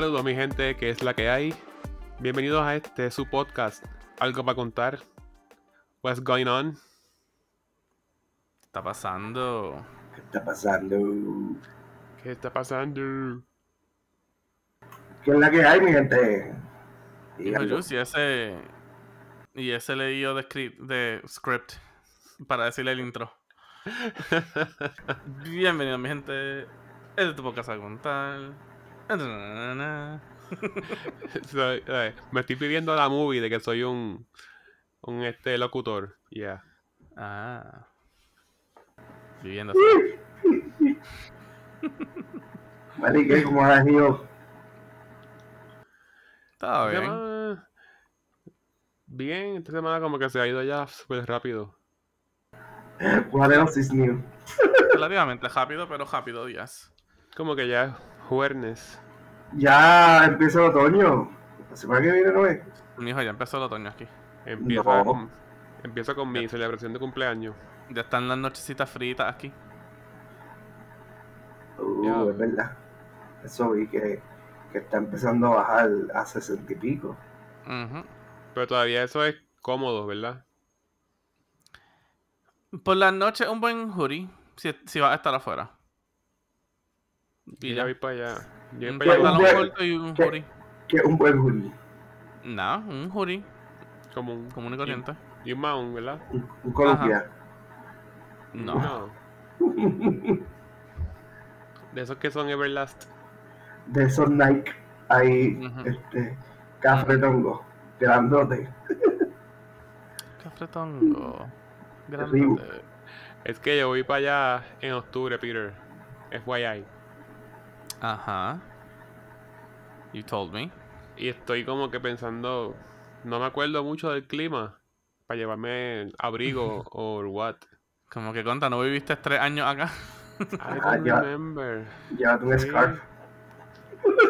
Saludos mi gente, que es la que hay. Bienvenidos a este su podcast, algo para contar. What's going on? ¿Qué está pasando? ¿Qué está pasando? ¿Qué está pasando? ¿Qué es la que hay, mi gente? Díganlo. Ese. Y ese leído de script, de script para decirle el intro. Bienvenido, mi gente. Este es tu podcast a contar. Soy- eh, me estoy pidiendo la movie de que soy un, un este locutor. Yeah. Ah. Viviendo. ¿qué? ¿Cómo has ido? Está bien. Bien, esta semana como que se ha ido ya súper rápido. What else is new? Relativamente rápido, pero rápido días. Como que ya es jueves. Ya empieza el otoño. La semana que viene no es. Mi hijo ya empezó el otoño aquí. Empieza No. con, empiezo con mi celebración de cumpleaños. Ya están las nochecitas fritas aquí. Uh, Ya. es verdad. Eso vi que, que está empezando a bajar a sesenta y pico. Pero todavía eso es cómodo, ¿verdad? Por la noche, un buen hoodie. Si, si vas a estar afuera. Y Y ya ya. voy para allá. Yo voy Un pantalón corto y un ¿Qué? hoodie. Que es un buen hoodie. No, un hoodie como un, común y corriente. y un mount, ¿verdad? Un, un. No. De esos que son Everlast. De esos Nike ahí, este, cafretongo, grandote. Cafretongo. Grandote. Es que yo voy para allá en octubre, Peter. FYI. Ajá. You told me. Y estoy como que pensando. No me acuerdo mucho del clima. Para llevarme abrigo o what. Como que conta, ¿no viviste tres años acá? I Ah, don't ya. remember. Llévate un Sí. scarf.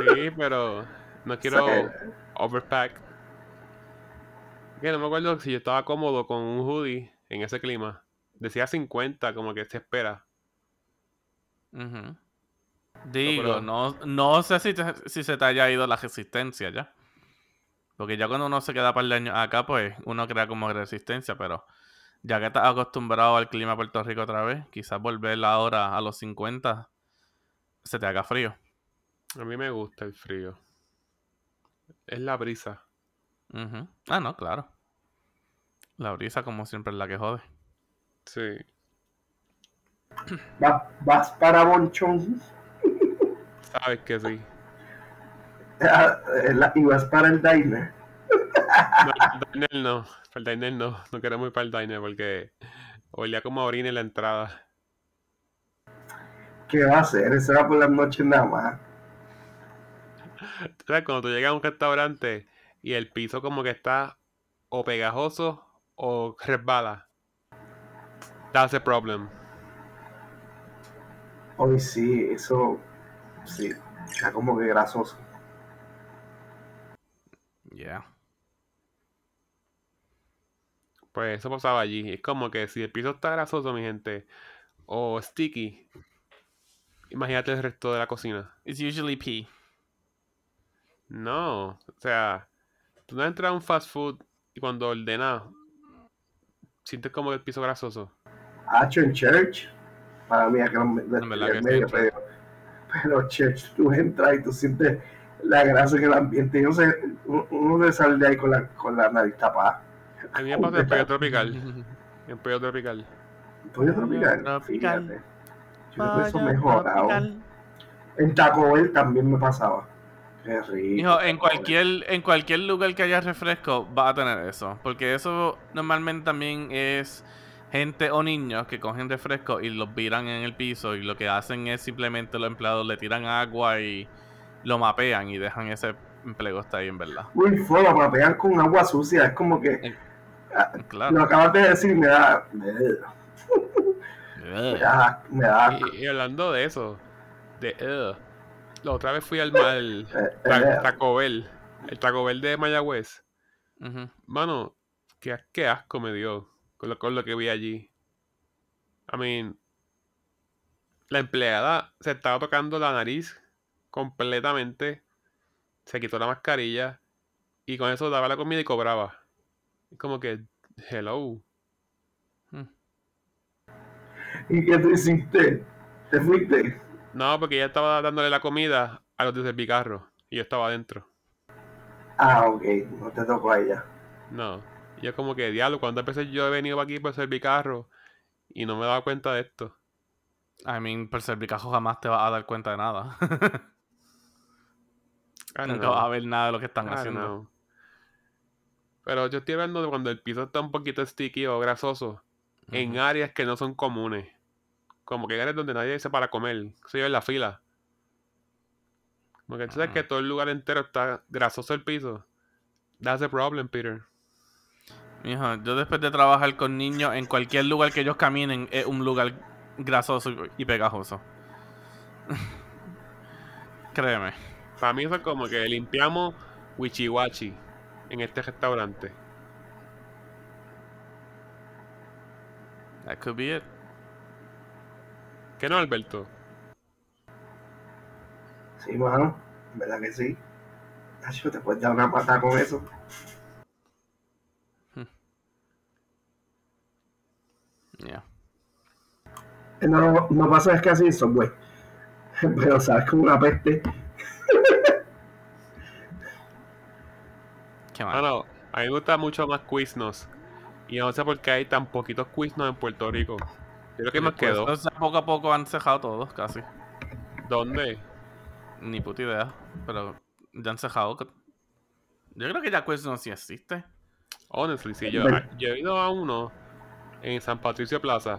Sí, pero no quiero overpack. Que no me acuerdo si yo estaba cómodo con un hoodie en ese clima. Decía 50, como que se espera. Ujú. Digo, pero- no, no sé si, te- si se te haya ido la resistencia ya. Porque ya cuando uno se queda par de años acá, pues uno crea como resistencia, pero ya que estás acostumbrado al clima de Puerto Rico otra vez, quizás volver ahora a los 50 se te haga frío. A mí me gusta el frío. Es la brisa. Ah, no, claro. La brisa, como siempre, es la que jode. Sí. Vas, vas para Bonchón Sabes que sí. ah, eh, la- y vas para el diner. No, el diner no. Para el diner no. No queremos ir para el diner porque olía como a orina en la entrada. ¿Qué va a hacer? Eso era por las noches nada más. ¿Sabes? Cuando tú llegas a un restaurante y el piso como que está o pegajoso o resbala. That's a problem. Hoy sí, eso sí, está como que grasoso. Yeah. Pues eso pasaba allí. Es como que si el piso está grasoso, mi gente, o sticky, imagínate el resto de la cocina. It's usually pee. No, o sea, tú no entras a un fast food y cuando ordenas, sientes como el piso grasoso. Hacho en church, para mí es que no me- es sí, medio feo. Pero church, tú entras y tú sientes la grasa en el ambiente. Yo sé, uno uno debe salir de ahí con la, con la nariz tapada. A mí me pasa en Pollo Tropical. En Pollo Tropical. Pollo tropical, tropical. fíjate. Yo creo que eso mejorado. tropical. En Taco Bell también me pasaba. Qué rico. Hijo, en cualquier, en cualquier lugar que haya refresco, va a tener eso. Porque eso normalmente también es gente o niños que cogen refresco y los viran en el piso y lo que hacen es simplemente los empleados le tiran agua y lo mapean y dejan ese empleo está ahí en verdad. Uy, fue lo mapean con agua sucia. Es como que. Eh, ah, Lo Claro. acabas de decir, me da. Me da. Me da. Y, y hablando de eso, de ugh, la otra vez fui al, al eh, eh, Taco Bell, el Taco Bell de Mayagüez. Ujú. Mano, qué, qué asco me dio con lo, con lo que vi allí. I mean, la empleada se estaba tocando la nariz completamente se quitó la mascarilla y con eso daba la comida y cobraba. Es como que, hello. ¿Y qué tú hiciste? ¿Te fuiste? No, porque ella estaba dándole la comida a los de Servicarro y yo estaba adentro. Ah, ok, no te tocó a ella. No. Y es como que, diablo, cuando empecé yo he venido aquí por Servicarro y no me he dado cuenta de esto. I mean, por Servicarro jamás te vas a dar cuenta de nada. Nunca vas a ver nada de lo que están I haciendo. know. Pero yo estoy hablando de cuando el piso está un poquito sticky o grasoso en áreas que no son comunes. Como que en áreas donde nadie dice para comer. Soy yo en la fila. Como que tú sabes que Ujú. todo el lugar entero está grasoso el piso. That's the problem, Peter. Mijo, yo después de trabajar con niños, en cualquier lugar que ellos caminen, es un lugar grasoso y pegajoso. Créeme. Para mí eso es como que limpiamos wichiwachi en este restaurante. That could be it. ¿Qué no, Alberto? Sí, mano, ¿verdad que sí? Nacho, te puedes dar una patada con eso. Yeah. Eh, No, no pasa es casi eso, güey. Pero sabes como una peste. Qué Ah, mal. no. A mí me gusta mucho más Quiznos. Y no sé por qué hay tan poquitos Quiznos en Puerto Rico. Creo que nos quedó. entonces, poco a poco han cejado todos, casi. ¿Dónde? Ni puta idea. Pero ya han cejado. Yo creo que ya no sí existe. Honestly, sí. Yo he ido a uno en San Patricio Plaza.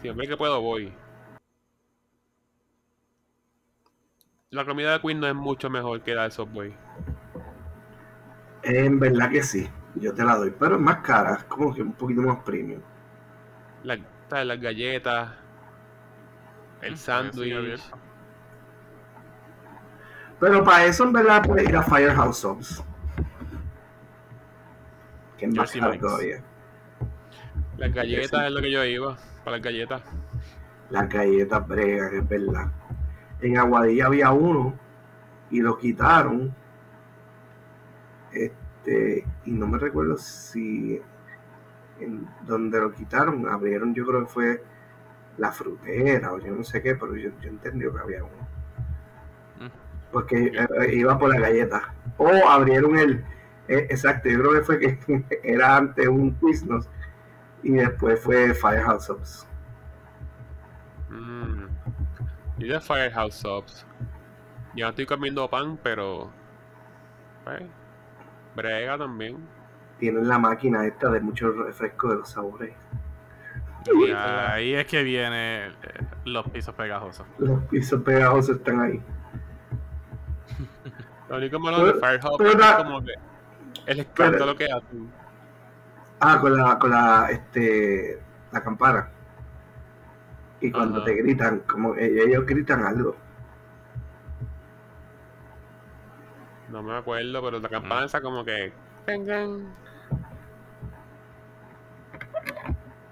Siempre que puedo voy. La comida de Queen no es mucho mejor que la de Subway. En verdad que sí, yo te la doy. Pero es más cara, es como que un poquito más premium. La-. Las galletas, el Mm, sándwich. Pero para eso, en verdad, puedes ir a Firehouse Subs. Que es más caro todavía. Las galletas es lo que yo iba. Para las galletas. Las galletas bregas, es verdad. En Aguadilla había uno y lo quitaron. Este, y no me recuerdo si en donde lo quitaron abrieron, yo creo que fue la frutera o yo no sé qué, pero yo, yo entendí que había uno. Mm. Porque eh, iba por la galleta. O abrieron el. eh, exacto, yo creo que fue que era antes un Quiznos y después fue Firehouse Subs. Mm. Yo iba a Firehouse Subs. Yo no estoy comiendo pan, pero. Pues, brega también. tienen la máquina esta de muchos refrescos de los sabores. Y ahí es que viene eh, los pisos pegajosos. Los pisos pegajosos están ahí. Lo único malo de Pero- Firehouse pero es como que el escándalo que hacen. Ah, con la, con la, este, la campana. Y cuando Ajá. te gritan, como e- ellos gritan algo. No me acuerdo, pero la campana esa como que.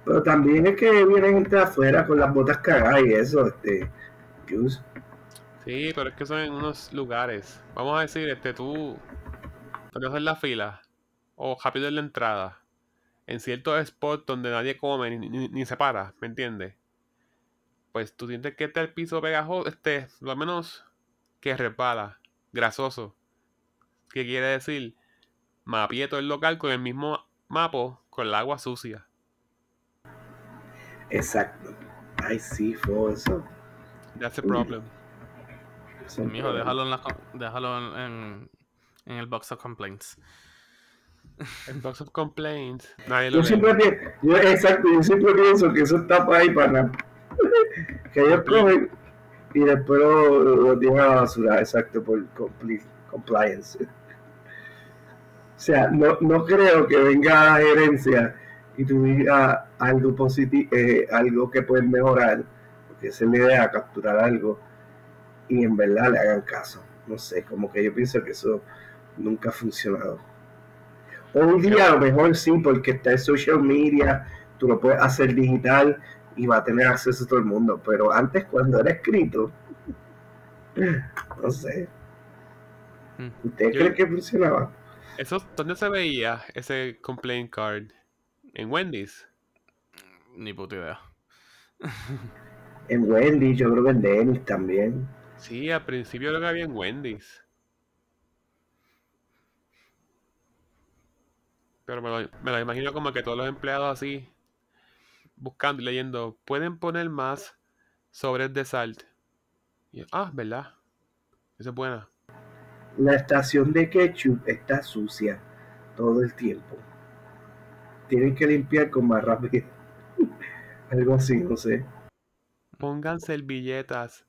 Pero también es que viene gente de afuera con las botas cagadas y eso, este, Juice. Sí, pero es que son en unos lugares. Vamos a decir, este, tú. Cuando haces la fila. O rápido en la entrada. En ciertos spots donde nadie come ni, ni- ni se para, ¿me entiendes? Pues tú sientes que está el piso pegajoso, este, lo menos que resbala, grasoso. ¿Qué quiere decir? Mapié todo el local con el mismo mapo, con el agua sucia. Exacto. Ay, sí, fue eso. That's the problem. Mijo, problema. déjalo, en, la déjalo en, en, en el box of complaints. El box of complaints. Nadie lo Yo lee. siempre pienso, yo, exacto, yo siempre pienso que eso está para ahí para que ellos cogen y después lo, lo tiran a la basura, exacto, por compli- compliance. O sea, no, no creo que venga la gerencia y tú digas algo positivo, algo que puedes mejorar, porque esa es la idea, capturar algo y en verdad le hagan caso. No sé, como que yo pienso que eso nunca ha funcionado. Hoy día a lo mejor sí, porque está el social media, tú lo puedes hacer digital y va a tener acceso a todo el mundo, pero antes cuando era escrito, no sé. Mm. ¿Ustedes creen que funcionaba? Eso, ¿Dónde se veía ese complaint card? En Wendy's. Ni puta idea. En Wendy, yo creo que en Dennis también. Sí, al principio lo que había en Wendy's. Pero me lo, me lo imagino como que todos los empleados así, buscando y leyendo, pueden poner más sobres de salt. Y ah, ¿verdad? Esa es buena. La estación de ketchup está sucia todo el tiempo. Tienen que limpiar con más rápido. Algo así, no sé. Pongan servilletas.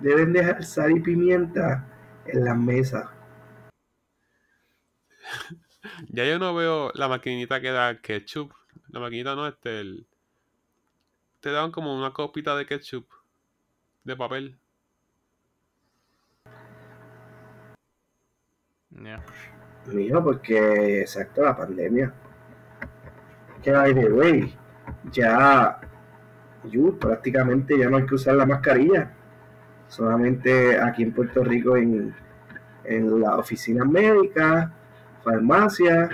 Deben dejar sal y pimienta en las mesas. Ya yo no veo la maquinita que da ketchup. La maquinita no, este, el... Te dan como una copita de ketchup. De papel. Yeah. Mijo, porque exacto, la pandemia. Que by the way, ya you, prácticamente ya no hay que usar la mascarilla. Solamente aquí en Puerto Rico en, en las oficinas médicas, farmacias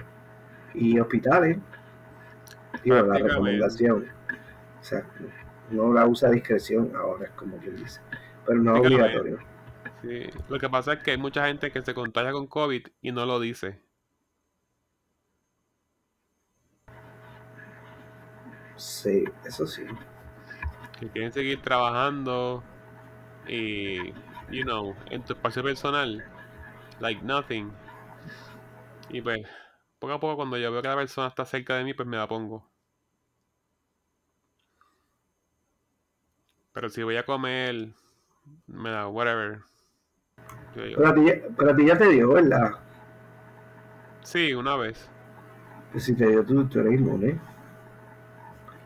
y hospitales. Digo, la recomendación. Exacto. No la usa a discreción ahora, es como quien dice. Pero no es obligatorio. Sí. Lo que pasa es que hay mucha gente que se contagia con COVID y no lo dice. Sí, eso sí. que quieren seguir trabajando y, you know, en tu espacio personal, like nothing. Y pues, poco a poco cuando yo veo que la persona está cerca de mí, pues me la pongo. Pero si voy a comer, me da, whatever. Pero a ti, ya- pero a ti ya te dio, ¿verdad? sí, una vez. Pues si te dio, tú, tú eres inmune.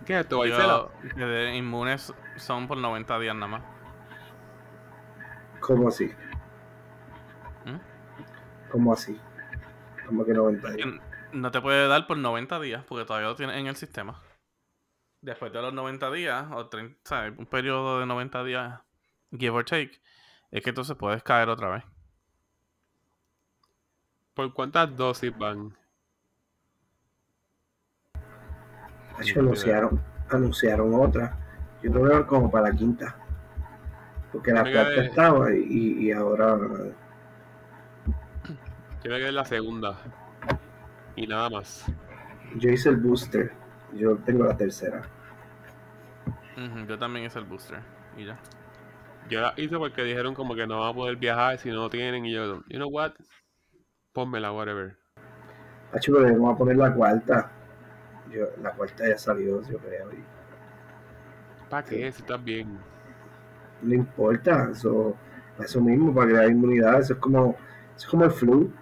¿Qué es esto? Yo, de inmunes son por 90 días nada más. ¿Cómo así? ¿Mm? ¿Cómo así? Como que 90 días. Que No te puede dar por 90 días porque todavía lo tienes en el sistema. Después de los 90 días, o 30, ¿sabes? un periodo de 90 días, give or take, es que entonces puedes caer otra vez. ¿Por cuántas dosis van? Anunciaron, anunciaron otra. Yo creo que como para la quinta. Porque la cuarta haber- estaba y, y ahora Yo que es la segunda. Y nada más. yo hice el booster. Yo tengo la tercera. Yo también hice el booster. Y ya. Yo la hice porque dijeron como que no van a poder viajar si no lo tienen. Y yo, you know what? Pónmela, whatever. Hacho, pero vamos a poner la cuarta. Yo, la cuarta ya salió, yo creo. Y ¿Para qué? Si estás bien. no importa, eso, eso mismo, para crear inmunidad. Eso es como, eso es como el flu.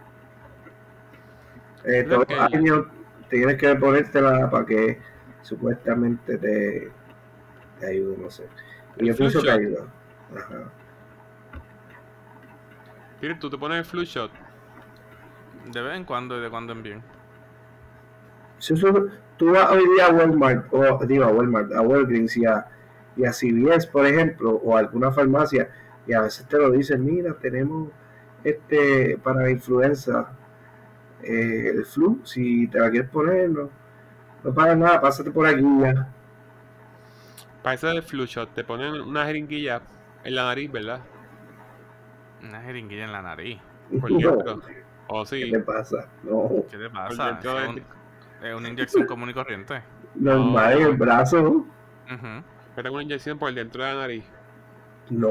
Eh, todos que- los años tienes que ponértela para que supuestamente te, te ayude, no sé. Y El yo pienso que ayuda. Ajá. Tú te pones el flu shot. De vez en cuando y de cuando en bien. Si eso- tú vas hoy día a Walmart, o digo a Walmart, a Walgreens y a, y a CVS, por ejemplo, o a alguna farmacia, y a veces te lo dicen, mira, tenemos este para la influenza, eh, el flu, si te la quieres poner, no, no pagas nada, pásate por aquí ya. Para eso del flu shot, te ponen una jeringuilla en la nariz, ¿verdad? Una jeringuilla en la nariz. Por No, dentro. O ¿Qué sí. te pasa? No, ¿Qué te pasa? Es, del- un- es una inyección común y corriente. normal en el brazo. Me tengo una inyección por dentro de la nariz. No,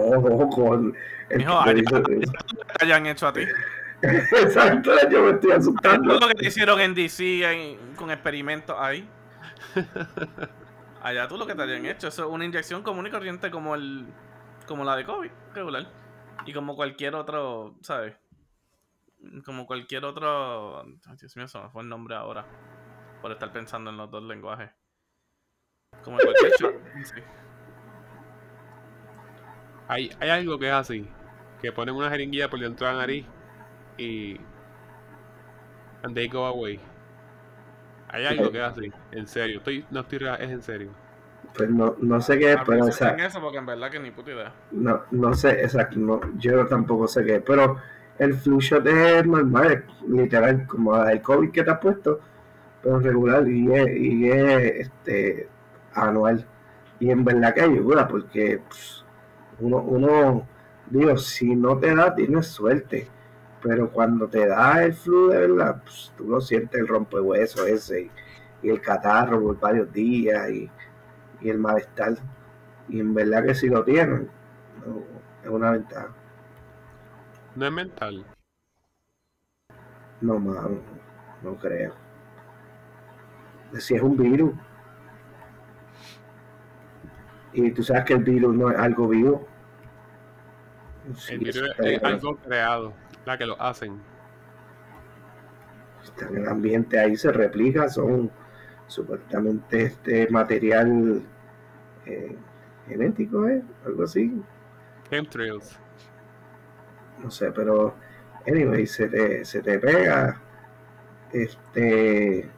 con el Mijo, que allá- te ¿Qué hayan hecho a ti? Exacto, yo me estoy asustando. Todo lo que te hicieron en DC en- con experimentos ahí. Allá tú lo que te hayan hecho. Eso es una inyección común y corriente como el como la de COVID, regular. Y como cualquier otro, ¿sabes? Como cualquier otro. Ay, Dios mío, se me fue el nombre ahora. Por estar pensando en los dos lenguajes. Como cualquier shot. Sí. Hay, hay algo que es así. Que ponen una jeringuilla por dentro de la nariz y... And they go away. Hay algo que es así. En serio. Estoy, no estoy... Es en serio. Pues no, no sé qué es, Ah, pero o piensa sea, en eso porque en verdad que ni puta idea. no, no sé, exacto, no, yo tampoco sé qué es, pero el flu shot es normal, es literal, como el COVID que te has puesto, pero regular y es, y es este, anual. Y en verdad que ayuda, porque pues, uno, uno, digo, si no te da, tienes suerte. Pero cuando te da el flu de verdad, pues, tú lo sientes el rompehueso ese y, y el catarro por varios días y, y el malestar. Y en verdad que si lo tienen, no, es una ventaja. No es mental. No, mano, no creo. Si es un virus. Y tú sabes que el virus no es algo vivo. Sí, el virus es algo creado. La que lo hacen. está en el ambiente ahí, se replica, son supuestamente este material eh, genético, ¿eh? Algo así. Chemtrails. no sé, pero anyway, se te, se te pega este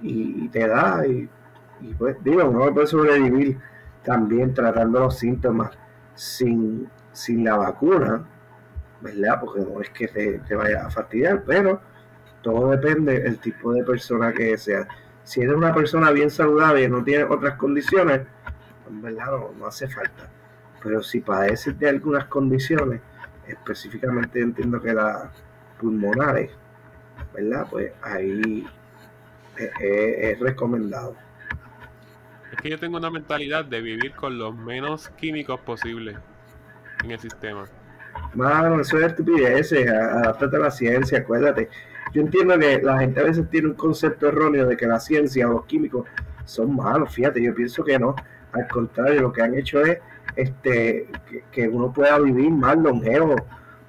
y, y te da y, y pues digo, uno puede sobrevivir también tratando los síntomas sin, sin la vacuna, ¿verdad? Porque no es que te, te vaya a fastidiar, pero todo depende del tipo de persona que sea. Si eres una persona bien saludable y no tiene otras condiciones, verdad no, hace falta. Pero si padeces de algunas condiciones, específicamente entiendo que las pulmonares, ¿verdad? Pues ahí es- es recomendado. Es que yo tengo una mentalidad de vivir con los menos químicos posibles en el sistema. Mano, eso es estupideces, adáptate a la ciencia, acuérdate. Yo entiendo que la gente a veces tiene un concepto erróneo de que la ciencia o los químicos son malos, fíjate, yo pienso que no. Al contrario, lo que han hecho es este que, que uno pueda vivir más longevo.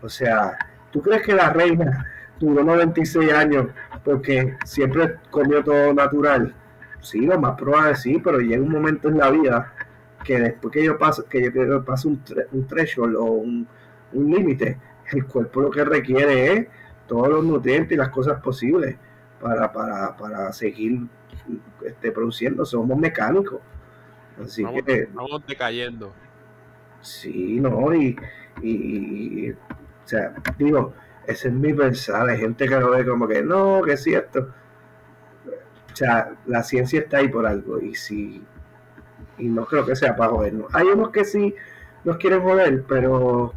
O sea, ¿tú crees que la reina duró 96 años porque siempre comió todo natural? Sí, lo más probable sí, pero llega un momento en la vida que después que yo paso, que yo paso un, tre- un threshold o un, un límite, el cuerpo lo que requiere es todos los nutrientes y las cosas posibles para, para, para seguir este, produciendo. Somos mecánicos. Así Vamos, que vamos decayendo. Sí, no, y, y, y- o sea, digo, ese es mi pensar, hay gente que lo ve como que no, que es cierto. O sea, la ciencia está ahí por algo, y si, y no creo que sea para jodernos. Hay unos que sí nos quieren joder, pero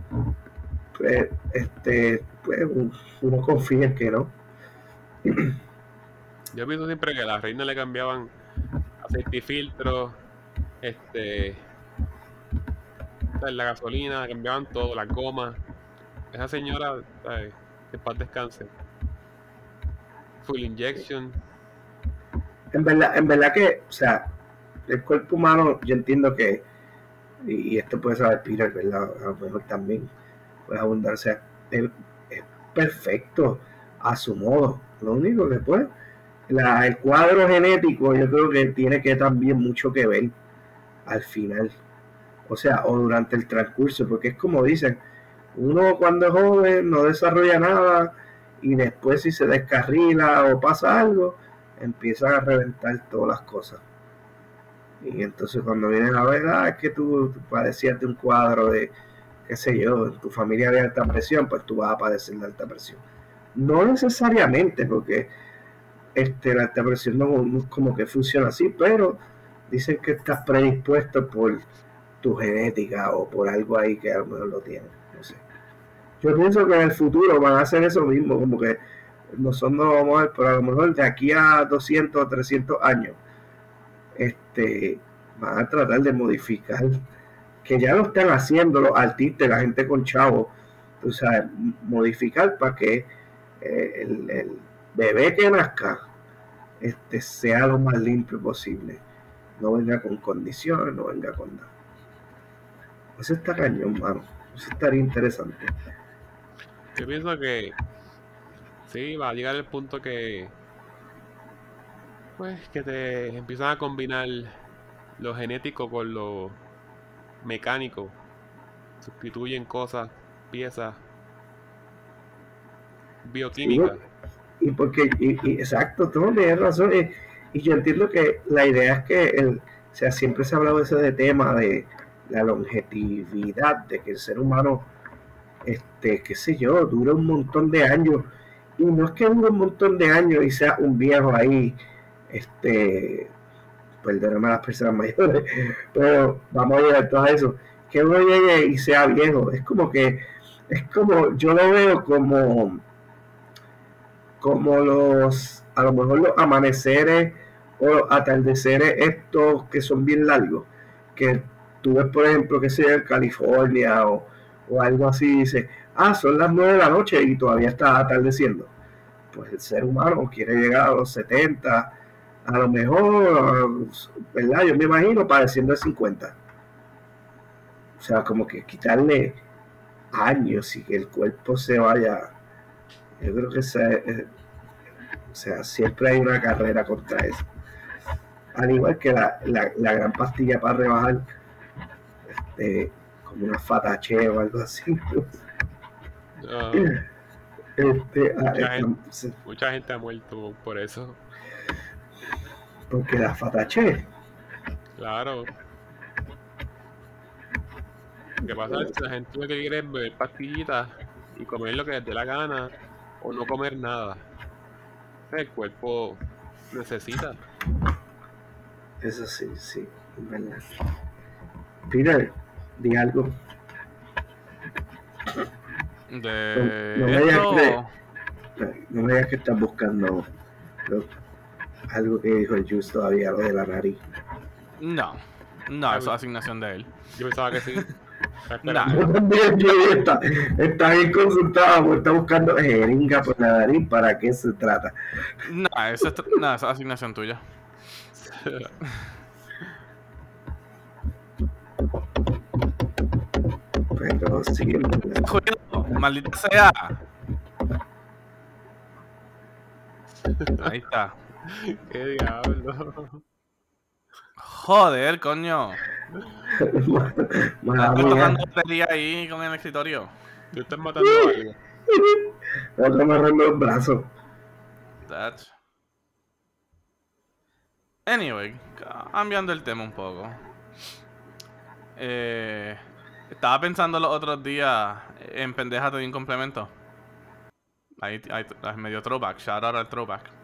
pues, este, pues, uno confía en que no. Yo pienso siempre que a la reina le cambiaban aceite y filtro, este, la gasolina, cambiaban todo, las gomas. Esa señora, ¿sabes? que paz descanse. Full injection. En verdad, en verdad que, o sea, el cuerpo humano, yo entiendo que, y, y esto puede saber Peter, ¿verdad? A lo mejor también sea, es, perfecto a su modo. Lo único que pues, la, el cuadro genético, yo creo que tiene que también mucho que ver al final. O sea, o durante el transcurso, porque es como dicen, uno cuando es joven no desarrolla nada y después si se descarrila o pasa algo, empiezan a reventar todas las cosas. Y entonces cuando vienen a ver, ah, es que tú, tú padecías de un cuadro de, qué sé yo, tu familia había alta presión, pues tú vas a padecer de alta presión. No necesariamente, porque este, la alta presión no, como que funciona así, pero dicen que estás predispuesto por tu genética o por algo ahí que a lo mejor lo tienes. No sé. Yo pienso que en el futuro van a hacer eso mismo, como que nosotros no vamos a ver, pero a lo mejor de aquí a 200 o 300 años, este, van a tratar de modificar, que ya lo están haciendo los artistas, la gente con chavo, tú sabes, modificar para que eh, el, bebé que nazca este, sea lo más limpio posible. No venga con condiciones, no venga con nada. Eso está cañón, mano. Eso estaría interesante. Yo pienso que sí, va a llegar el punto que pues que te empiezan a combinar lo genético con lo mecánico. Sustituyen cosas, piezas bioquímicas. Y porque, y, exacto, tú tienes razón. Y, y yo entiendo que la idea es que el, O sea, siempre se ha hablado de ese tema de la longevidad, de que el ser humano, este, qué sé yo, dura un montón de años. Y no es que dure un montón de años y sea un viejo ahí, este, perdóname a las personas mayores, pero vamos a llegar todo eso. Que uno llegue y sea viejo, es como que, es como, yo lo veo como, como los, a lo mejor los amaneceres o atardeceres estos que son bien largos, que tú ves, por ejemplo, que sea en California o, o algo así, dice, ah, son las nueve de la noche y todavía está atardeciendo. Pues el ser humano quiere llegar a los 70, a lo mejor, ¿verdad? Yo me imagino padeciendo de 50. O sea, como que quitarle años y que el cuerpo se vaya. Yo creo que se, eh, o sea, siempre hay una carrera contra eso. Al igual que la, la, la gran pastilla para rebajar, este, como una fatache o algo así. Ah, Este, ah, Mucha gente. mucha gente ha muerto por eso. Porque la fatache, Claro. ¿Qué pasa? Si la gente lo que quiere es beber pastillitas y comer lo que les dé la gana o no comer nada. El cuerpo necesita. eso sí, sí, es verdad. Peter, di algo. De No- no me digas que- No me digas que estás buscando algo que dijo el Juice todavía, lo de la nariz. No, no, eso es asignación de él. Yo pensaba que sí. Está, está bien consultado, porque está buscando jeringa por la nariz, ¿para qué se trata? No, eso es, no, eso es asignación tuya. Pero sí, verdad. Cuidado, maldita sea. Ahí está. ¿Qué diablo? Joder, coño. Estás tocando batería ahí con el escritorio. Tú estás matando a alguien. Que amarrarme los brazos. That's... Anyway, cambiando el tema un poco. Eh, estaba pensando los otros días en pendeja de un complemento. Ahí, ahí, ahí medio throwback, shout out al throwback.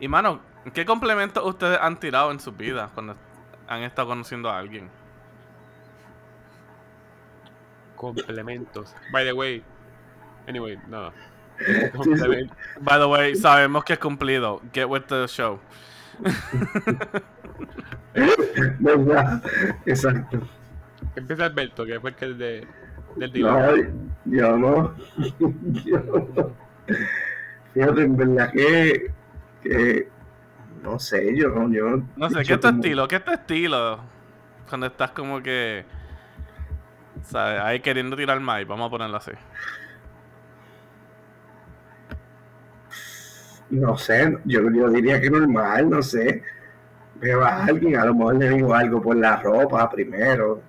Y mano, ¿qué complementos ustedes han tirado en sus vidas cuando han estado conociendo a alguien? Complementos. By the way. Anyway, nada. Complementos. By the way, sabemos que es cumplido. Get with the show. ¿Verdad? Exacto. Empieza Alberto, que fue el que el de, del dilema. No, yo no. Yo no. Fíjate, en verdad que, que no sé, yo no, yo No sé, ¿qué es tu como- estilo? ¿Qué es tu estilo? Cuando estás como que. ¿Sabes? Ahí queriendo tirar más, vamos a ponerlo así. No sé, yo, yo diría que normal, no sé. Veo a alguien, a lo mejor le digo algo por la ropa primero,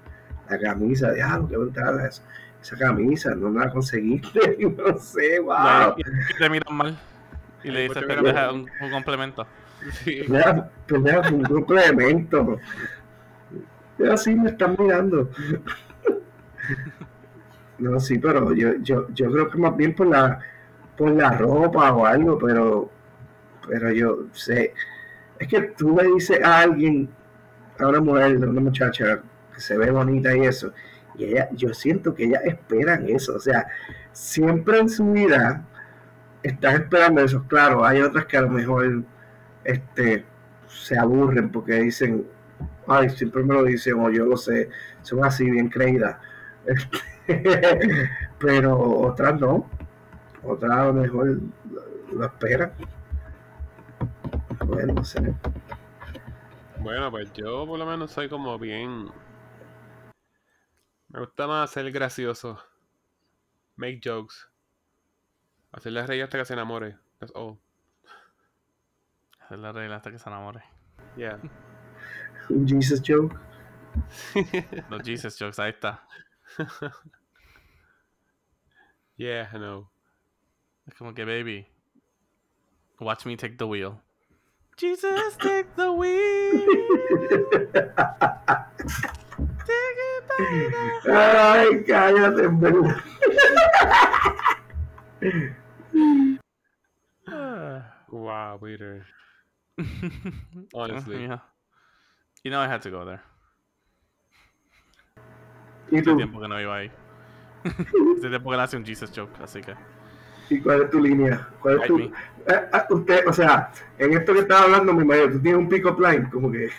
la camisa, diablo, qué brutal es. Esa camisa, no la conseguiste, no sé, wow. te miran mal. Y le dices pues pendeja un, un complemento. Sí. Pendeja, pendeja, fue un complemento. Pero así me están mirando. No, sí, pero yo, yo, yo creo que más bien por la, por la ropa o algo, pero, pero yo sé, es que tú le dices a alguien, a una mujer, a una muchacha que se ve bonita y eso, y ella, yo siento que ellas esperan eso, o sea, siempre en su vida están esperando eso, claro, hay otras que a lo mejor este, se aburren porque dicen, ay, siempre me lo dicen, o yo lo sé, son así bien creídas. Pero otras no, otras a lo mejor lo esperan. Bueno, no sé. Bueno, pues yo por lo menos soy como bien. Me gusta más ser gracioso. Make jokes. Hacerle reír hasta que se enamore. That's all. La regla hasta que se enamore. Yeah. Un Jesus joke. Los Jesus jokes, ahí está. yeah, I know. Es como que, baby, watch me take the wheel. Jesus, take the wheel. Take it by Ay, cállate, en verdad. Wow, Peter. Ah, Honestly. yeah. You know I had to go there. ¿Y Hace tiempo que no iba ahí. Hace tiempo que no hace un Jesus joke, así que. ¿Y cuál es tu línea? ¿Cuál es tu... Eh, ah, usted, o sea, en esto que estaba hablando, mi mayor, tú tienes un pick-up line, como que...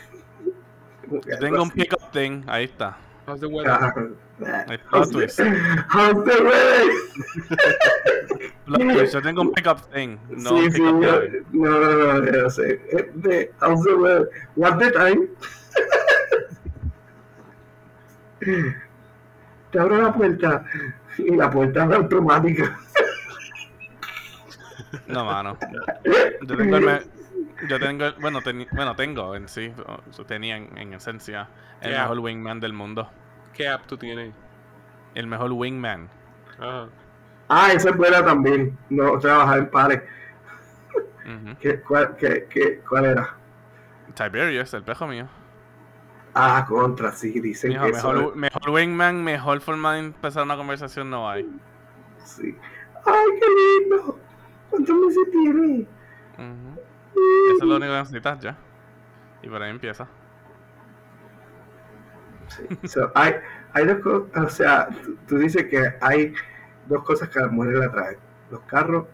como que tengo un pick-up thing, ahí está. How's the weather? Ahí está, how's twist. the- how's the weather? Plot twist, Yo tengo un pick-up thing, no sí, no, no, no, no, no sé. Eh, How's the weather? What the time? Te abro la puerta y la puerta es automática. No, mano. Yo tengo el me- Yo tengo, el- bueno, teni- bueno, tengo en sí, tenía en, en esencia el mejor wingman del mundo. ¿Qué app tú tienes? El mejor wingman. Ajá. Ah, esa es buena también. No trabajar en pares. ¿Qué, cuál, qué, qué, ¿Cuál era? Tiberius, el pejo mío. Ah, contra, sí, dicen Mijo, que eso mejor, mejor wingman, mejor forma de empezar una conversación no hay. sí. ¡Ay, qué lindo! ¿Cuántos meses tiene? Ujú. Eso es lo único que necesitas ya. Y por ahí empieza. Sí. So, hay, hay dos cosas, o sea, tú, tú dices que hay dos cosas que a las mujeres le atraen. Los carros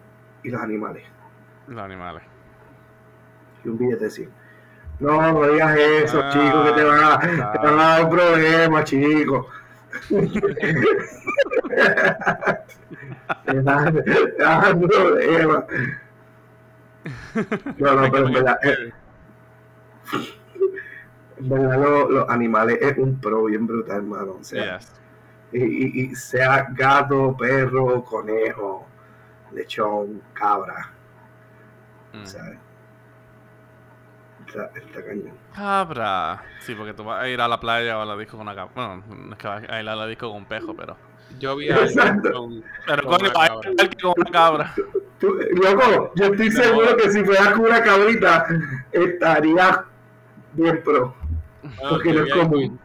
y los animales. Los animales. Y un billete así. No, no digas eso, Ah, chico, que te van a, te van a dar un problema, chico. te dan, te dan un problema. No, no, pero en verdad, eh, en verdad lo- los animales es un pro bien brutal, hermano. O sea, Yes. y, y- y sea gato, perro, conejo, lechón, cabra, Mm. ¿sabes? Está, está cañón. Cabra. Sí, porque tú vas a ir a la playa o a la disco con una cabra. Bueno, no es que vas a ir a la disco con un pejo, pero. Yo vi a alguien con, Pero con una cabra. con una cabra. Tú, loco, yo estoy seguro que si fuera con una cabrita, estaría bien pro. Ah, Porque no es común.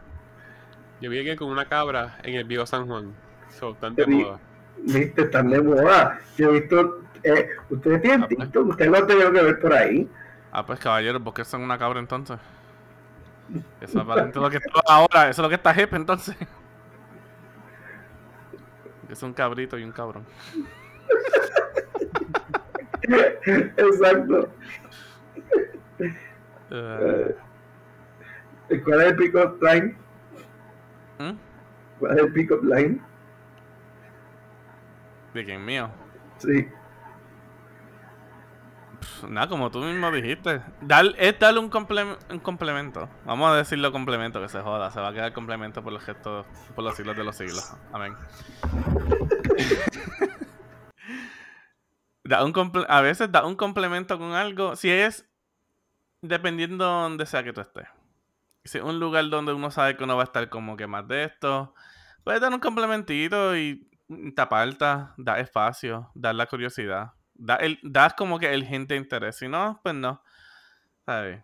Yo vi alguien con una cabra en el Vivo San Juan. So, tan de moda. Viste, están de moda. Yo he visto, eh, ustedes tienen Ah, pues. TikTok, ustedes lo han tenido que ver por ahí. Ah, pues caballeros, ¿por qué son una cabra entonces? Eso es aparente lo que está ahora, eso es lo que está hip entonces. Es un cabrito y un cabrón. Exacto. Eh, ¿Cuál es el pick-up line? ¿hmm? ¿Cuál es el pick-up line? ¿De quién mío? Sí. Nada, como tú mismo dijiste. Dar, es darle un, comple- un complemento. Vamos a decirlo complemento, que se joda. Se va a quedar complemento por los gestos, por los siglos de los siglos. Amén. Da un comple- a veces da un complemento con algo. Si es dependiendo donde sea que tú estés. Si es un lugar donde uno sabe que uno va a estar como que más de esto, puedes dar un complementito y te aparta, da espacio, dar la curiosidad. Da el, das como que el gente interés. Si no, pues no. ¿Sabes?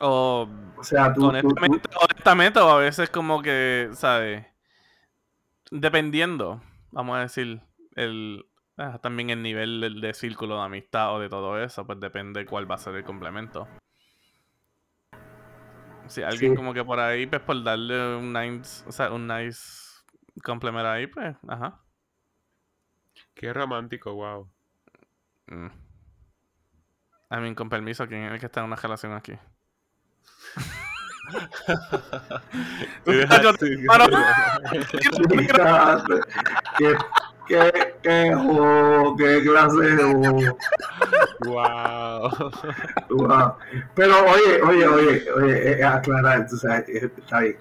O O sea, tú, tú, tú- honestamente, honestamente, o a veces como que, ¿sabes? Dependiendo, vamos a decir, el ah, también el nivel de, círculo de amistad o de todo eso, pues depende cuál va a ser el complemento. Si alguien Sí. como que por ahí, pues por darle un nice, o sea, un nice complemento ahí, pues, ajá. Qué romántico, wow. Mm. I mean, con permiso, ¿quién es el que está en una relación aquí? ¿Qué, qué, qué, qué clase de wow. Wow. Pero oye, oye, oye, oye, eh, aclarar, tú sabes, eh, está bien.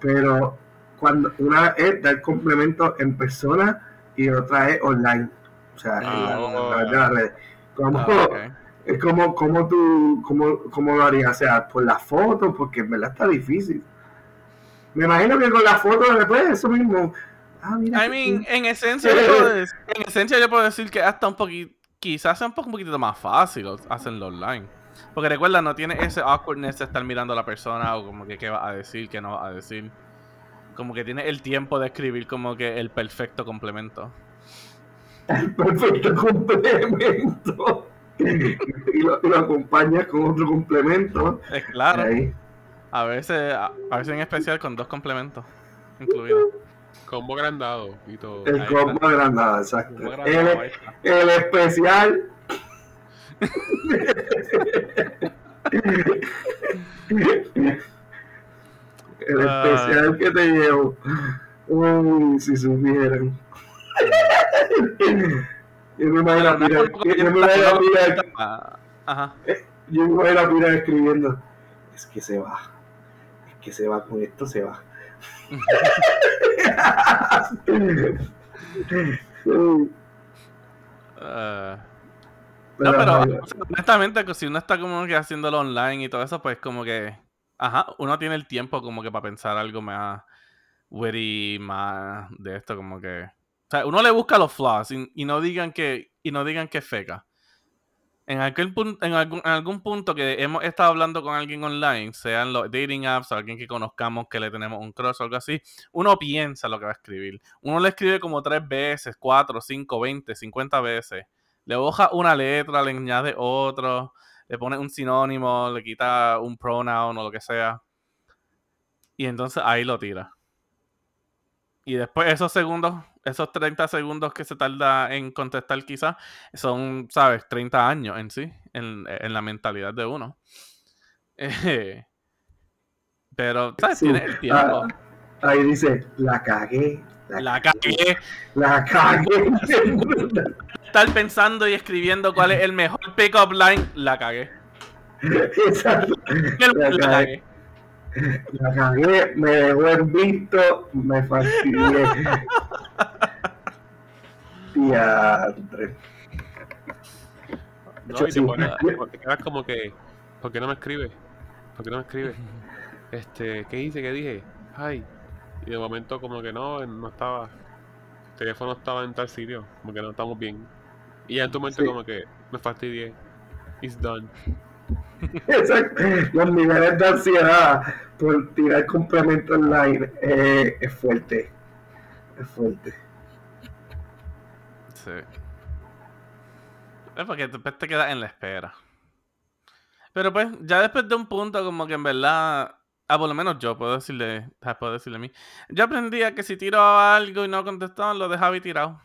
Pero cuando una es dar complemento en persona y otra es online. O sea, en la- las redes. ¿Cómo, Ah, ok. es como, como tú, cómo, cómo lo harías? O sea, por la foto, porque en verdad está difícil. Me imagino que con la foto después eso mismo. Ah, mira. I mean, en esencia, yo puedo decir, en esencia yo puedo decir que hasta un poquito, quizás sea un poco un poquito más fácil hacerlo online. Porque recuerda, no tiene ese awkwardness de estar mirando a la persona o como que qué va a decir, qué no va a decir. Como que tiene el tiempo de escribir como que el perfecto complemento. El perfecto complemento. Y lo, y lo acompañas con otro complemento. Es claro. Ahí. A veces, a, a veces en especial con dos complementos incluidos. Combo agrandado y todo. El Ahí combo agrandado, exacto. Combo agrandado, El, especial. el Ah. especial que te llevo. Uy, si supieran. Yo me imagino a Pira, yo me imagino a Pira- Ah, Ajá. yo me imagino a Pira escribiendo. Es que se va. Es que se va con esto, se va. Pero- no, pero o sea, honestamente, si uno está como que haciéndolo online y todo eso, pues como que, ajá, uno tiene el tiempo como que para pensar algo más witty, más de esto, como que, o sea, uno le busca los flaws y, y no digan que, y no digan que es feca. En, aquel pun- en, algún, algún punto que hemos estado hablando con alguien online, sean los dating apps o alguien que conozcamos que le tenemos un crush o algo así, uno piensa lo que va a escribir. Uno le escribe como tres veces, cuatro, cinco, veinte, cincuenta veces. Le boja una letra, le añade otro, le pone un sinónimo, le quita un pronoun o lo que sea. Y entonces ahí lo tira. Y después esos segundos, esos 30 segundos que se tarda en contestar quizás, son, ¿sabes? 30 años en sí, en, en la mentalidad de uno. Eh, pero, ¿sabes? Sí. Tiene el tiempo. Ah, ahí dice, la cagué. La, La cagué. la cagué. Estar pensando y escribiendo cuál es el mejor pick-up line, la cagué. Exacto. La, La cagué. La cagué, me dejó el visto, me fastidié. Diantre. No, y te, sí. pones- te quedas como que, ¿por qué no me escribe? ¿Por qué no me escribe? Este, ¿qué hice? ¿Qué dije? Ay. Y de momento como que no, no estaba. El teléfono estaba en tal sitio, como que no estamos bien. Y ya en tu mente Sí. como que me fastidié. It's done. Exacto. Los niveles de ansiedad por tirar complemento online eh, es fuerte. Fuerte. Sí. Es porque después te quedas en la espera. Pero pues, ya después de un punto, como que en verdad. Ah, por lo menos yo puedo decirle. Puedo decirle a mí. Yo aprendí a que si tiro algo y no contestaban, lo dejaba y tirado.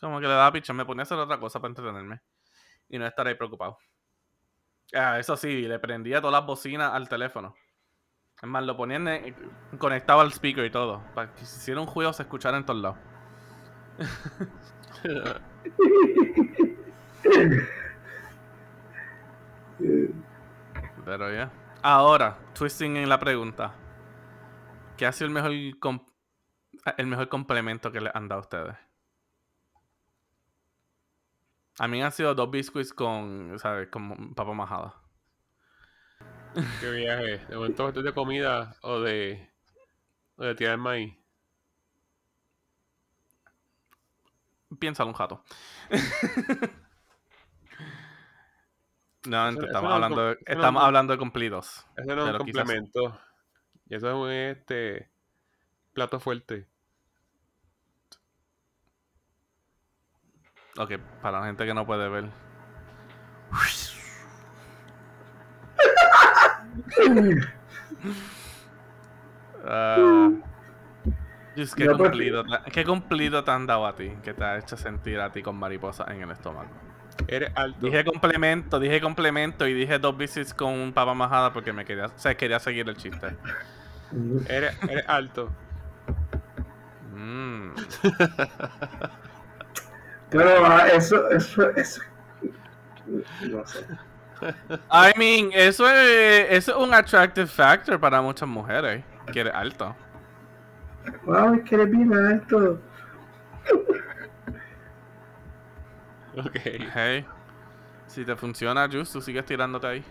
Como que le daba picha, me ponía a hacer otra cosa para entretenerme. Y no estar ahí preocupado. Ah, eso sí, le prendía todas las bocinas al teléfono. Es más, lo ponía en- eh, conectado al speaker y todo. Para que si hiciera un juego se escuchara en todos lados. Pero ya. Ahora, twisting en la pregunta. ¿Qué ha sido el mejor el mejor complemento que le han dado a ustedes? A mí han sido dos biscuits con, ¿sabes? Con papa majada. Qué viaje. De momento esto es de comida o de. o de tirar maíz. Piénsalo un jato. no, Eso- eso estamos, no es hablando, de, eso no es estamos com- hablando de cumplidos. Eso no es un quizás- complemento. Y eso es un este plato fuerte. Ok, para la gente que no puede ver. Ah, Just, ¿qué, cumplido, ¿Qué cumplido te han dado a ti? Que te ha hecho sentir a ti con mariposa en el estómago. Eres alto. Dije complemento, dije complemento y dije dos visits con un papa majada porque me quería, o sea, quería seguir el chiste. Eres, eres alto. Mm. Pero ah, eso, eso, eso. No sé. I mean, eso es, eso es un attractive factor para muchas mujeres. Que eres alto. Wow, es que eres bien alto. Ok. Hey, si te funciona, Just, tú sigues tirándote ahí.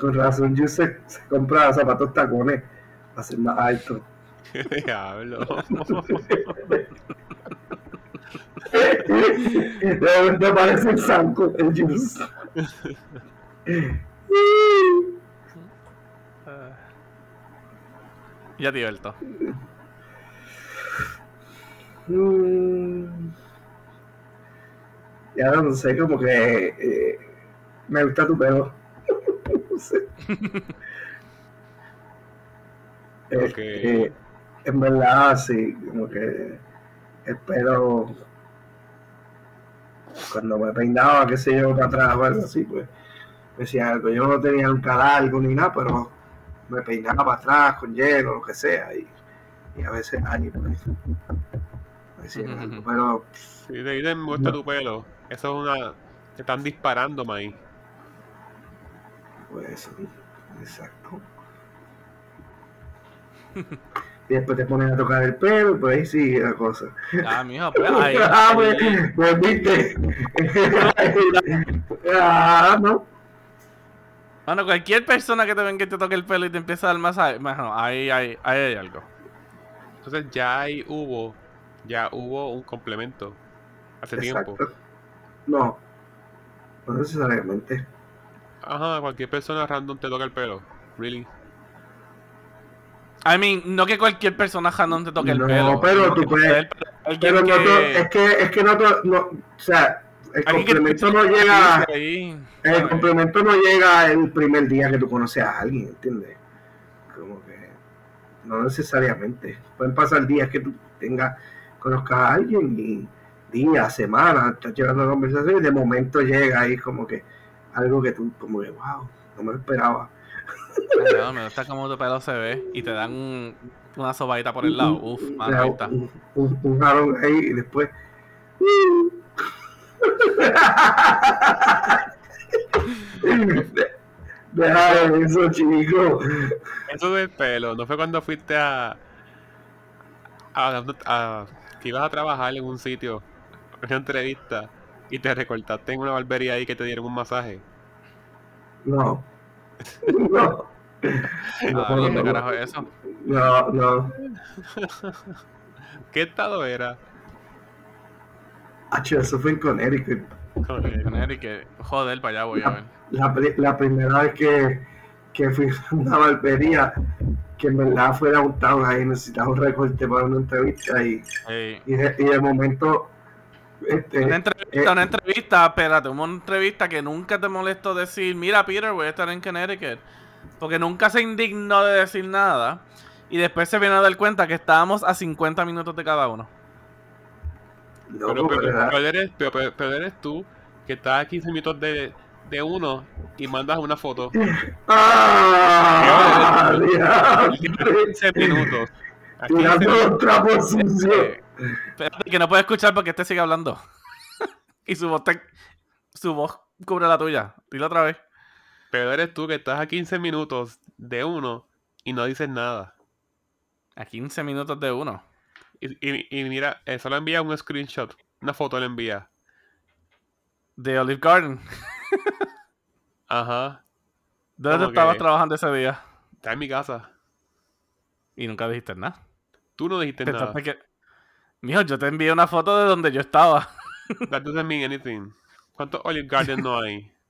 Con razón, yo se, se compra zapatos tacones para ser más alto. Diablo. De momento parece el Sanco, el juice. Ya te. Mm. Ya no sé, como que eh, me gusta tu pelo. no sé. Ok. Este, en verdad, sí, como que el pelo, cuando me peinaba, qué sé yo, para atrás o algo así, pues me decía algo. Yo no tenía nunca largo ni nada, pero me peinaba para atrás con hielo, lo que sea, y, y a veces ahí, pues, me decían algo, pero Si te me gusta tu pelo, eso es una. Te están disparando, maíz. Pues sí, exacto. Y después te ponen a tocar el pelo, pues ahí sigue la cosa. Ah, mijo, pues ahí. ah, pues, pues viste. ah, no. Bueno, cualquier persona que te venga y te toque el pelo y te empieza a dar masaje, bueno, ahí, ahí, ahí hay algo. Entonces ya ahí hubo. Ya hubo un complemento. Hace tiempo. No. No necesariamente. Ajá, cualquier persona random te toca el pelo. Really. I mean, no que cualquier persona random te toque el No, pelo. pero sino tú puedes- Pero no que- es que es que no, no o sea, el complemento no llega ahí, el complemento no llega el primer día que tú conoces a alguien, ¿entiendes? Como que no necesariamente. Pueden pasar días que tú tengas conozcas a alguien y días, semanas, estás llevando la conversación y de momento llega ahí como que algo que tú como que wow, no me lo esperaba. No, me gusta cómo tu pelo se ve y te dan un- una sobadita por el lado. Uf, mano, ahí está. Un, un, un jalón ahí y después. De- Deja de eso, chico. Eso del pelo, ¿no fue cuando fuiste a, a, a- que ibas a trabajar en un sitio, una entrevista, y te recortaste en una barbería ahí que te dieron un masaje? No. No. Ah, ¿Dónde carajo es eso? No, no. ¿Qué estado era? Hacho, eso fue en Connecticut. Joder. Con Eric, que joder, para allá voy a ver. La, la primera vez que, que fui a una barbería, que en verdad fue downtown, ahí necesitaba un recorte para una entrevista y, Ey. y, de, y de momento. Este, Una entrevista, eh, una entrevista, espérate, una entrevista que nunca te molestó decir, mira Peter, voy a estar en Connecticut. Porque nunca se indignó de decir nada. Y después se vino a dar cuenta que estábamos a 50 minutos de cada uno. no, Pero, pero, ¿verdad? pero eres, pero- eres tú que estás a 15 minutos de, de uno y mandas una foto. ¡Ah! Y diablo! 15 minutos. A 15 Tirando minutos. los trapos sucios. Espérate, que no puedo escuchar porque este sigue hablando. y su voz, te- su voz cubre la tuya. Dilo otra vez. Pero eres tú que estás a 15 minutos de uno y no dices nada. A 15 minutos de uno. Y, y- y mira, eh, solo envía un screenshot. Una foto le envía. De Olive Garden. Ajá. ¿Dónde ¿Cómo estabas que? trabajando ese día? Está en mi casa. Y nunca dijiste nada. Tú no dijiste nada. Pensaste que... Mijo, yo te envié una foto de donde yo estaba. That doesn't mean anything. ¿Cuántos Olive Garden no hay?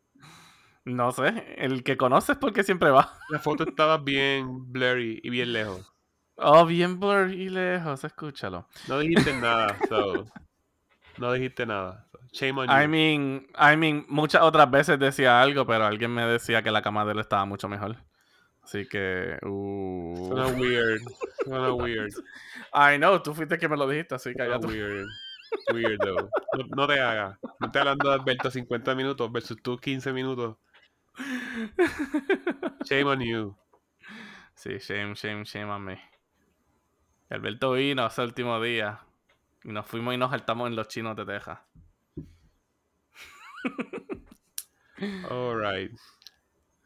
No sé, el que conoces porque siempre va. La foto estaba bien blurry y bien lejos. Oh, bien blur y lejos, escúchalo. No dijiste nada, so. No dijiste nada. So, shame on you. I mean, I mean, muchas otras veces decía algo, pero alguien me decía que la cama de él estaba mucho mejor. Así que, uh, Suena weird. Suena weird. I know, tú fuiste que me lo dijiste, así que ya tú. weird. Weirdo. No, no te hagas. No estoy hablando de Alberto 50 minutos versus tú 15 minutos. Shame on you. Sí, shame, shame, shame on me. Alberto vino ese último día y nos fuimos y nos saltamos en los chinos de Texas. Alright.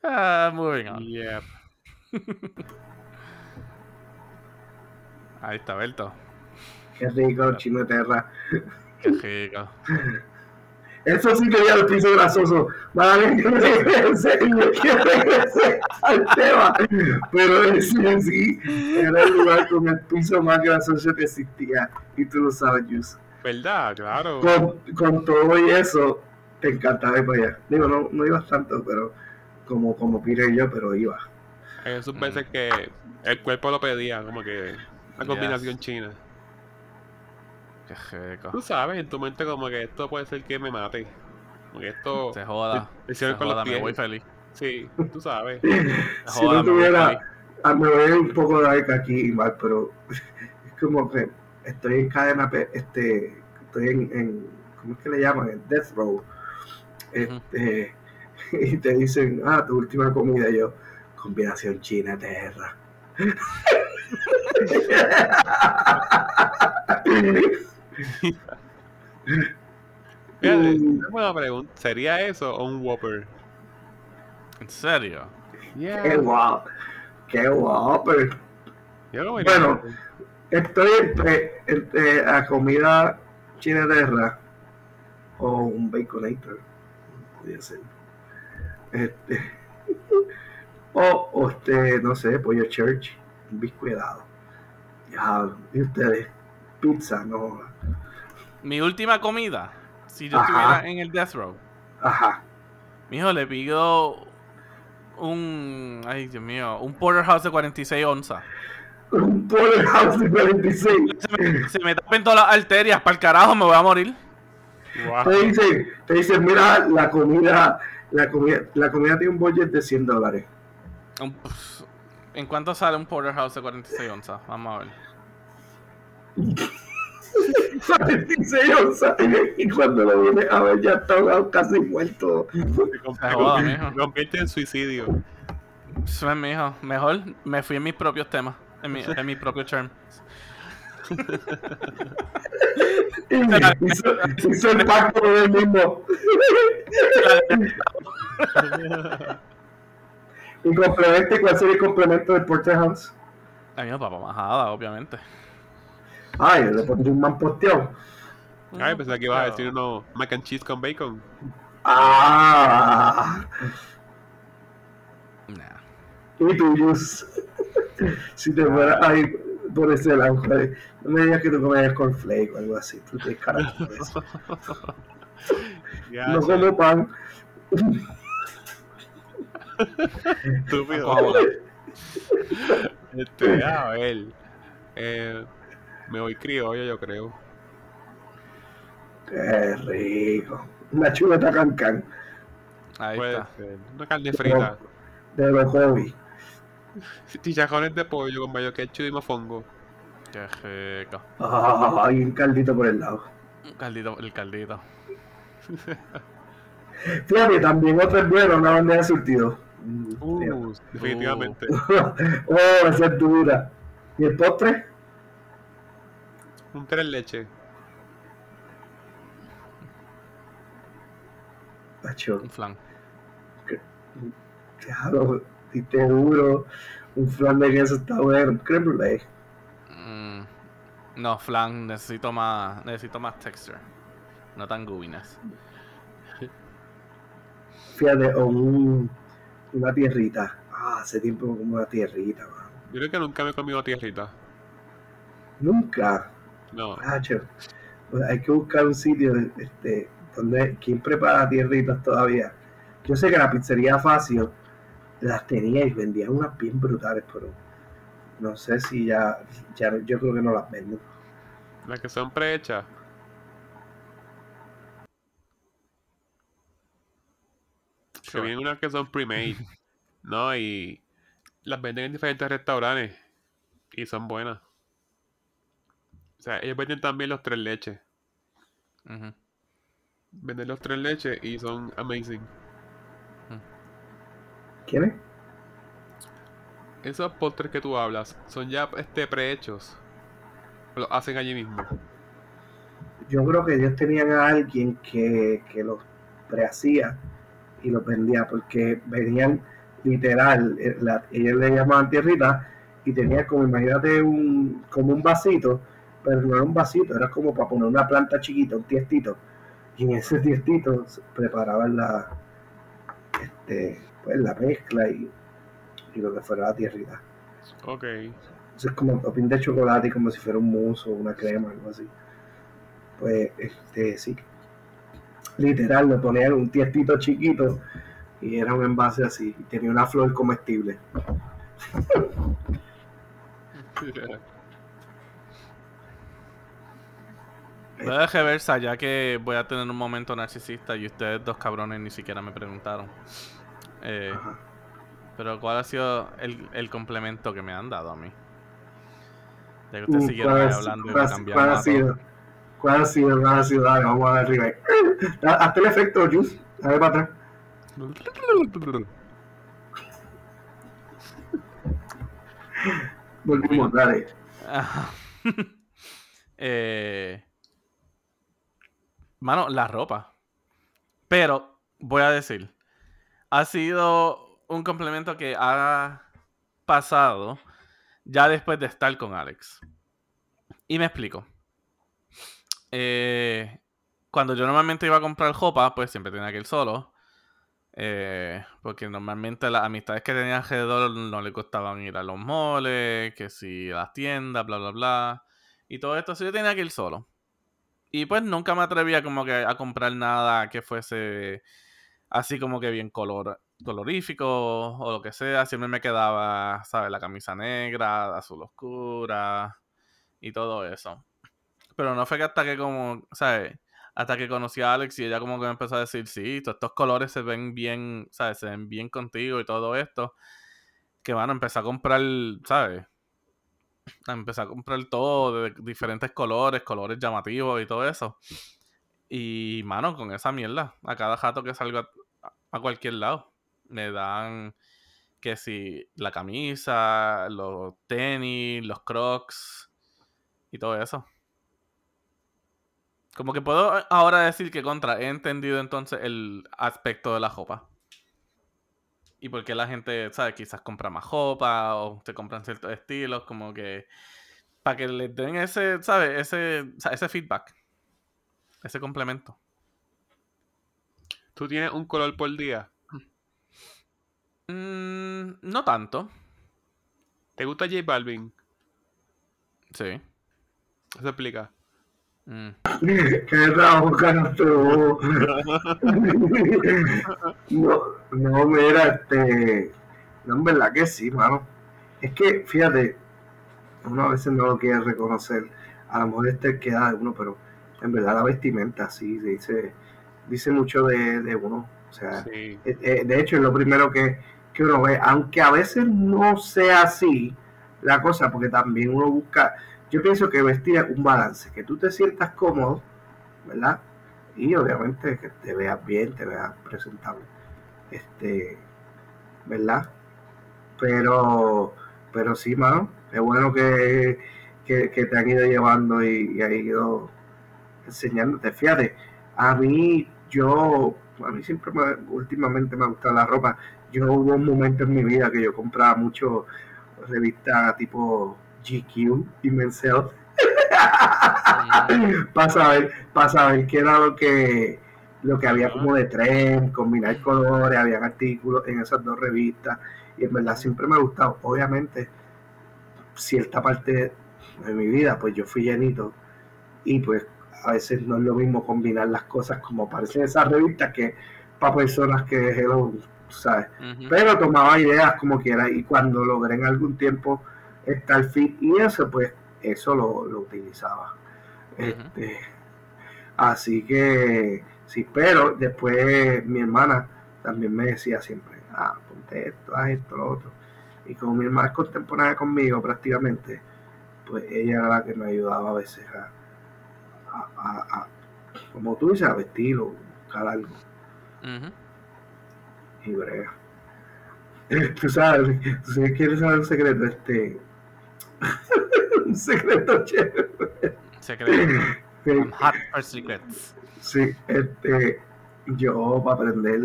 Ah, moving on. Yep. Ahí está Alberto. Qué rico, chino de terra. Qué rico. Eso sí tenía el piso grasoso. Vale, que regrese, que regrese al tema. Pero ese en sí era el lugar con el piso más grasoso que existía. Y tú lo sabes, Yus. ¿Verdad? Claro. Con, con todo y eso, te encantaba ir para allá. Digo, no, no ibas tanto, pero como, como Peter y yo, pero iba. Hay esos Mm. veces que el cuerpo lo pedía, como que una combinación Yes. china. Qué rico. Tú sabes, en tu mente como que esto puede ser que me mate. Como que esto... Se joda. te Se hicieron con los joda, me pies. voy feliz. Sí, tú sabes. si joda, no me voy tuviera, ah, me voy a ir un poco de like aquí y mal, pero es como que estoy en cadena, este, estoy en, en ¿cómo es que le llaman? En death row. Este, y te dicen, ah, tu última comida, y yo, combinación china terra. Fíjate, Mm. una buena pregunta. ¿Sería eso o un Whopper? ¿En serio? Qué guapo, qué guapo. Yo lo Bueno. Estoy entre, entre la comida china terra o un baconator. Podría ser. Este, o, o este, no sé, pollo church, un biscuitado. Ya, y ustedes, pizza, no. Mi última comida, si yo Ajá. estuviera en el Death Row, Ajá. mijo, le pido un. Ay, Dios mío, un Porterhouse de 46 onzas. Un porterhouse de 46. Se me, se me tapen todas las arterias, para el carajo, me voy a morir. Wow. Te dicen, te dicen, mira, la comida, la comida, la comida tiene un budget de 100 dólares. Un- ¿En cuánto sale un Porterhouse de 46 onzas? Vamos a ver. 46 onzas. Y cuando lo vienes a ver, ya está ahogado, casi muerto. Convierte en suicidio. Pues, mijo, mejor me fui en mis propios temas, en mi, en mi propio term. hizo, el pacto con él mismo. y complemente, ¿cuál sería el complemento del Porterhouse? Ay, mi papá majada, obviamente. Ay, le pondría un man posteado. Ay, pensé que ibas a decir uno mac and cheese con bacon. Ah, Nah. y tu juice. si te fuera ahí por ese lado. No me digas que tú comías con flake o algo así. Tú por eso. Ya, No como pan. Estúpido. Este, a ver. Eh, me voy criollo, yo creo. Qué rico. Una chuleta cancan Ahí Puede está. ser. Una carne frita. de los hobbies. Chichajones de pollo con mayo ketchup y mofongo. Qué rico. Ah, y un caldito por el lado. Un caldito, el caldito. Fíjate, también otro es bueno, una bandeja de surtido. Uh, definitivamente. oh, esa es dura. ¿Y el postre? Un tres leche. Tacho, Un flan. claro, diste duro. Un flan de queso está bueno. Creme brulee. Mm, no, flan, necesito más, necesito más texture. No tan gooiness. Fíjate, o un, una tierrita. Ah, hace tiempo como una tierrita, man. Yo creo que nunca me he comido tierrita. Nunca. No. Tacho, pues hay que buscar un sitio este, donde quien prepara tierritas todavía. Yo sé que la pizzería fácil las tenía y vendían unas bien brutales, pero no sé si ya, ya yo creo que no las venden. Las que son prehechas. Que Sure. vienen unas que son pre-made. ¿No? Y las venden en diferentes restaurantes. Y son buenas. O sea, ellos venden también los tres leches. Venden los tres leches y son amazing. ¿Quién es? Esos postres que tú hablas son ya este prehechos. O Los hacen allí mismo. Yo creo que ellos tenían a alguien que, que los prehacía y los vendía porque venían literal, eh, la- ellos le llamaban tierrita y tenía como, imagínate, un, como un vasito, pero no era un vasito, era como para poner una planta chiquita, un tiestito. Y en ese tiestito preparaban la, este, pues, la mezcla y, y lo que fuera la tierrita. Ok. Eso es como topping de chocolate y como si fuera un mousse o una crema, algo así. Pues, este, sí. Literal, le ponían un tiestito chiquito y era un envase así. Y tenía una flor comestible. Voy a dejar versa, ya que voy a tener un momento narcisista y ustedes dos cabrones ni siquiera me preguntaron. Eh, pero ¿cuál ha sido el, el complemento que me han dado a mí? Ya que ustedes Mm, siguieron ¿Cuál ahí ha- hablando y cuál me cambiaron cuál a sido? ¿Cuál. Dale, vamos a dar arriba. Ah, Hazte el efecto, Juice. Dale para atrás. Volvimos, dale. Eh, mano, la ropa. Pero, voy a decir, ha sido un complemento que ha pasado ya después de estar con Alex. Y me explico. Eh, cuando yo normalmente iba a comprar ropa, pues siempre tenía que ir solo. Eh, porque normalmente las amistades que tenía alrededor no le gustaban ir a los moles, que si a las tiendas, bla, bla, bla. Y todo esto, así yo tenía que ir solo. Y pues nunca me atrevía como que a comprar nada que fuese así como que bien color, colorífico o lo que sea. Siempre me quedaba, ¿sabes? La camisa negra, azul oscura y todo eso. Pero no fue que hasta que como, ¿sabes? Hasta que conocí a Alex y ella como que me empezó a decir, sí, todos estos colores se ven bien, ¿sabes? Se ven bien contigo y todo esto. Que bueno, empecé a comprar, ¿sabes? Empecé a comprar todo de diferentes colores, colores llamativos y todo eso. Y, mano, con esa mierda, a cada jato que salgo a, a cualquier lado, me dan que si la camisa, los tenis, los crocs y todo eso. Como que puedo ahora decir que contra, he entendido entonces el aspecto de la ropa. Y por qué la gente, ¿sabes? Quizás compra más ropa o se compran ciertos estilos, como que para que les den ese, ¿sabes? Ese, ese feedback, ese complemento. ¿Tú tienes un color por día? Mm, no tanto, ¿Te gusta J Balvin? sí. Eso explica. Mm. ¿Qué trabajo? No, no, mira, este. No, en verdad que sí, mano. Es que, fíjate, uno a veces no lo quiere reconocer. A lo mejor este queda de uno, pero en verdad la vestimenta sí dice, dice mucho de, de uno. O sea, Sí. eh, eh, de hecho es lo primero que, que uno ve, aunque a veces no sea así la cosa, porque también uno busca, yo pienso que vestir es un balance, que tú te sientas cómodo, ¿verdad? Y obviamente que te veas bien, te veas presentable, este, ¿verdad? Pero, pero sí, mano, es bueno que, que, que te han ido llevando y, y han ido enseñándote. Fíjate, a mí, yo, a mí siempre, me, últimamente me ha gustado la ropa. Yo hubo un momento en mi vida que yo compraba mucho revistas tipo GQ y Men's Health para saber, para saber qué era lo que lo que había como de tren, combinar colores, habían artículos en esas dos revistas. Y en verdad siempre me ha gustado. Obviamente, cierta parte de mi vida, pues yo fui llenito. Y pues a veces no es lo mismo combinar las cosas como aparecen en esas revistas que para personas que hello, ¿sabes? Pero tomaba ideas como quiera y cuando logré en algún tiempo estar fit y eso pues eso lo, lo utilizaba este así que sí pero después mi hermana también me decía siempre ah ponte esto haz esto lo otro y como mi hermana es contemporánea conmigo prácticamente pues ella era la que me ayudaba a veces a, a- a- a- como tú dices a vestir o buscar algo Ujú. y brega. Tú sabes, tú sabes, quieres saber un secreto, este. Un secreto chévere. Secreto. Sí, I'm hot for secrets. sí, este. Yo, para aprender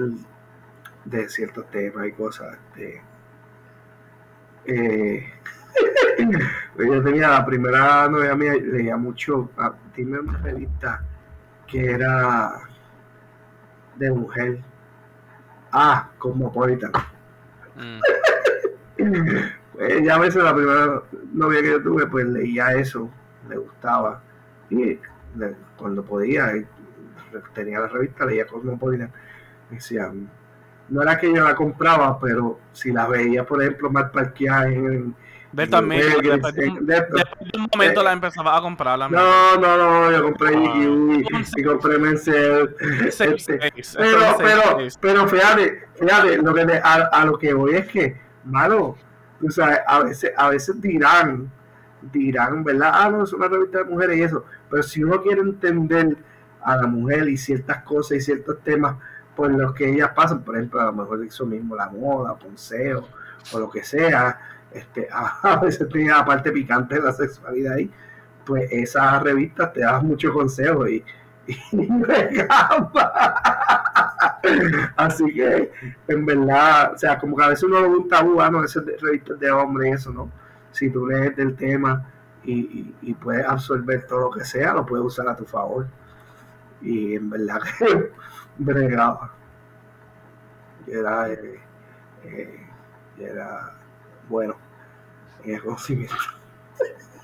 de ciertos temas y cosas, este. Eh, yo tenía la primera novia mía, leía mucho. ah, Dime una revista que era de mujer. Ah, Cosmopolitan. Mm. Pues ya a veces la primera novia que yo tuve, pues leía eso, le gustaba. Y le- cuando podía, y tenía la revista, leía Cosmopolitan, decían, no era que yo la compraba, pero si la veía, por ejemplo, mal parqueada en, de también, después, de un, de esto. después de un momento Eh, la empezaba a comprar la No, no, no, yo compré Ah. Y compré Mencel. Este, pero, pero, pero fíjate, fíjate, lo que le- a, a lo que voy es que, mano, tú sabes, a veces, a veces dirán, dirán, ¿verdad? Ah, no, es una revista de mujeres y eso. Pero si uno quiere entender a la mujer y ciertas cosas y ciertos temas por los que ellas pasan, por ejemplo, a lo mejor eso mismo, la moda, Ponceo, o lo que sea, este, a veces tiene la parte picante de la sexualidad ahí, pues esas revistas te dan muchos consejos y, y me. Así que, en verdad, o sea, como que a veces uno lo ve un tabú, ah, esas de- revistas de hombre eso, ¿no? Si tú lees del tema y, y, y puedes absorber todo lo que sea, lo puedes usar a tu favor. Y en verdad que bregaba. Era, eh, eh, era bueno en el conocimiento.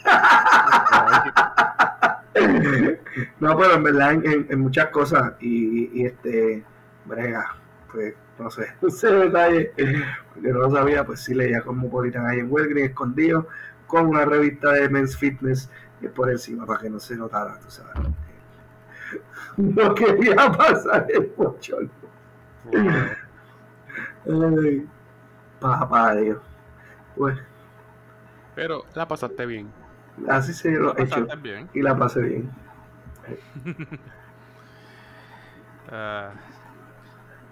No, pero en verdad en- en muchas cosas y, y, este brega, pues no sé, ese detalle, porque no lo sabía, pues sí leía Cosmopolitan ahí en Walgreens escondido con una revista de Men's Fitness eh, por encima para que no se notara, tú sabes. No quería pasar el bochorno. Ay, papá Dios. Pues Pero la pasaste bien. así se lo he hecho bien. y la pasé bien. Ah,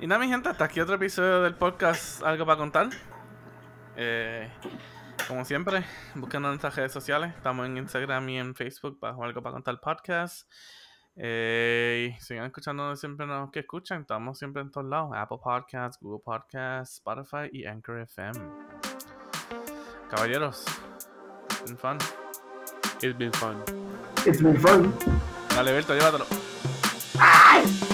y nada, mi gente, hasta aquí otro episodio del podcast. ¿Algo para contar? Eh, como siempre, búsquenos en nuestras redes sociales. Estamos en Instagram y en Facebook bajo Algo para Contar Podcast. Eh, y sigan escuchándonos siempre los que escuchan. Estamos siempre en todos lados: Apple Podcasts, Google Podcasts, Spotify y Anchor FM. Caballeros, been fun. It's been fun. It's been fun. Dale, Berto, llévatelo. ¡Ay!